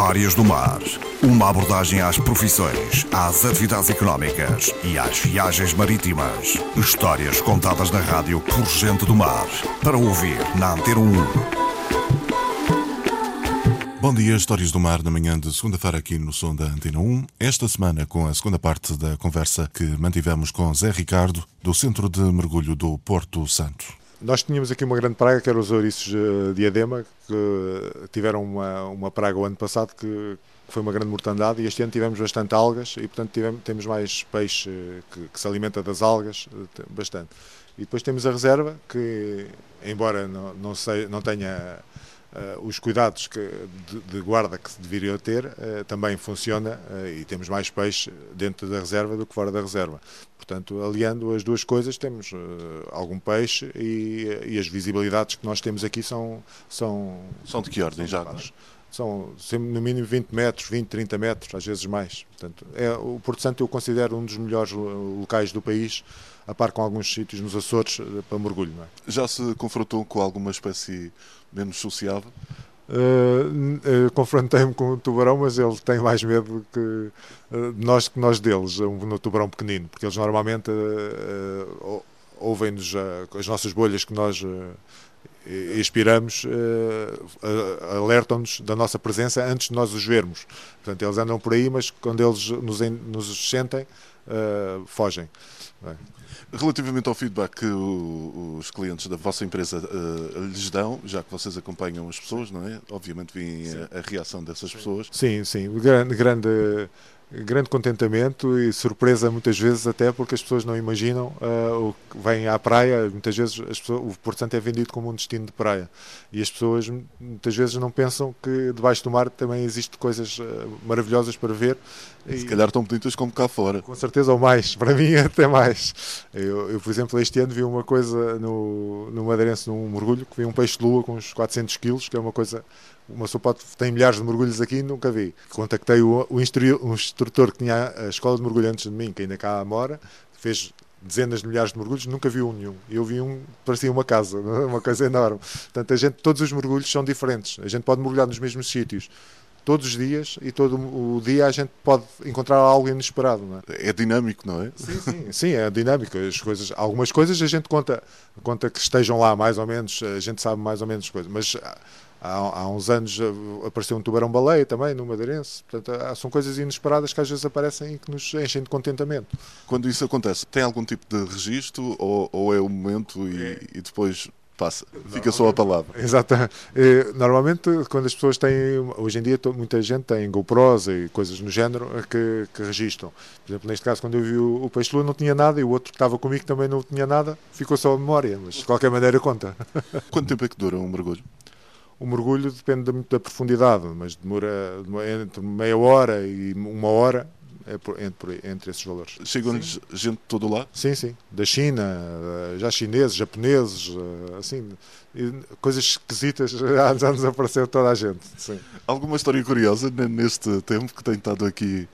Histórias do Mar. Uma abordagem às profissões, às atividades económicas e às viagens marítimas. Histórias contadas na rádio por gente do mar. Para ouvir na Antena 1. Bom dia, Histórias do Mar, na manhã de segunda-feira aqui no som da Antena 1. Esta semana com a segunda parte da conversa que mantivemos com Zé Ricardo, do Centro de Mergulho do Porto Santo. Nós tínhamos aqui uma grande praga, que era os ouriços uh, diadema, que tiveram uma, uma praga o ano passado que foi uma grande mortandade e este ano tivemos bastante algas e portanto tivemos, temos mais peixe uh, que, que, se alimenta das algas, uh, bastante. E depois temos a reserva, que embora não, não, sei, não tenha Uh, os cuidados que, de, de, guarda que se deveria ter uh, também funciona uh, e temos mais peixe dentro da reserva do que fora da reserva. Portanto, aliando as duas coisas, temos algum peixe e, e, as visibilidades que nós temos aqui são. São, são de que ordem já? São no mínimo 20 metros, 20, 30 metros, às vezes mais. Portanto, é, o Porto Santo eu considero um dos melhores locais do país a par com alguns sítios nos Açores para mergulho. É? Já se confrontou com alguma espécie menos sociável? Uh, uh, confrontei-me com o tubarão, mas ele tem mais medo que, uh, de nós que nós deles, um, no tubarão pequenino, porque eles normalmente ouvem-nos as nossas bolhas que nós expiramos, alertam-nos da nossa presença antes de nós os vermos. Portanto, eles andam por aí, mas quando eles nos, nos sentem, fogem. É. Relativamente ao feedback que os clientes da vossa empresa uh, lhes dão, já que vocês acompanham as pessoas, não é? Obviamente vem a, a, reação dessas pessoas. Sim, sim. Grande, grande grande contentamento e surpresa muitas vezes até porque as pessoas não imaginam uh, o que vêm à praia muitas vezes pessoas, o Porto Santo é vendido como um destino de praia. E as pessoas muitas vezes não pensam que debaixo do mar também existe coisas uh, maravilhosas para ver. Se e, calhar tão bonitas como cá fora. com certeza ou mais, para mim até mais. Eu, eu por exemplo este ano vi uma coisa no, no Madeirense num mergulho que vi um peixe-lua com uns 400 quilos que é uma coisa uma sopa tem milhares de mergulhos aqui nunca vi. Contactei o, o, instrutor que tinha a escola de mergulhantes de mim, que ainda cá mora, fez dezenas de milhares de mergulhos, nunca vi um nenhum. Eu vi um, parecia uma casa, uma coisa enorme. Portanto, a gente, todos os mergulhos são diferentes. A gente pode mergulhar nos mesmos sítios todos os dias e todo o dia a gente pode encontrar algo inesperado. Não é? é dinâmico, não é? Sim, sim, sim, é dinâmico. As coisas, algumas coisas a gente conta, conta que estejam lá mais ou menos, a gente sabe mais ou menos coisas, mas Há, há, uns anos apareceu um tubarão-baleia também no Madeirense. Portanto, são coisas inesperadas que às vezes aparecem e que nos enchem de contentamento. Quando isso acontece, tem algum tipo de registro ou, ou é o momento e, é. e depois passa, fica só a palavra. Exato. Normalmente, quando as pessoas têm, hoje em dia, muita gente tem GoPros e coisas no género que, que registram. Por exemplo, neste caso, quando eu vi o, o Peixe Lua, não tinha nada e o outro que estava comigo também não tinha nada, ficou só a memória, mas de qualquer maneira conta. Quanto tempo é que dura um mergulho? O mergulho depende muito da profundidade, mas demora entre meia hora e uma hora é por, entre, entre esses valores. Chegam-lhes gente de todo lá? Sim, sim. Da China, já chineses, japoneses, assim, coisas esquisitas, já, já nos apareceu toda a gente. Sim. Alguma história curiosa neste tempo que tem estado aqui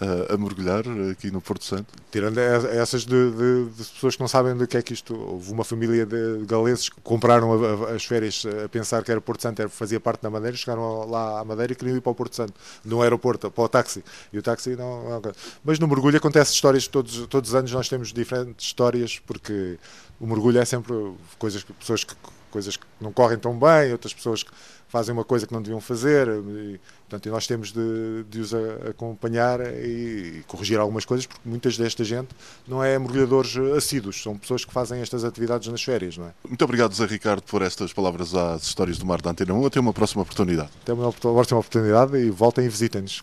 a, mergulhar aqui no Porto Santo? Tirando essas de, de, de, pessoas que não sabem do que é que isto. Houve uma família de galeses que compraram a, a, as férias a pensar que era Porto Santo, era, fazia parte da Madeira, chegaram lá à Madeira e queriam ir para o Porto Santo, no aeroporto, para o táxi. E o táxi não. não mas no mergulho acontece histórias, todos, todos os anos nós temos diferentes histórias, porque o mergulho é sempre coisas, pessoas que coisas que não correm tão bem, outras pessoas que fazem uma coisa que não deviam fazer. E, portanto, nós temos de, de os acompanhar e, corrigir algumas coisas, porque muitas desta gente não é mergulhadores assíduos, são pessoas que fazem estas atividades nas férias. Não é? Muito obrigado, Zé Ricardo, por estas palavras às histórias do Mar da Antena 1. Até uma próxima oportunidade. Até uma próxima oportunidade e voltem e visitem-nos.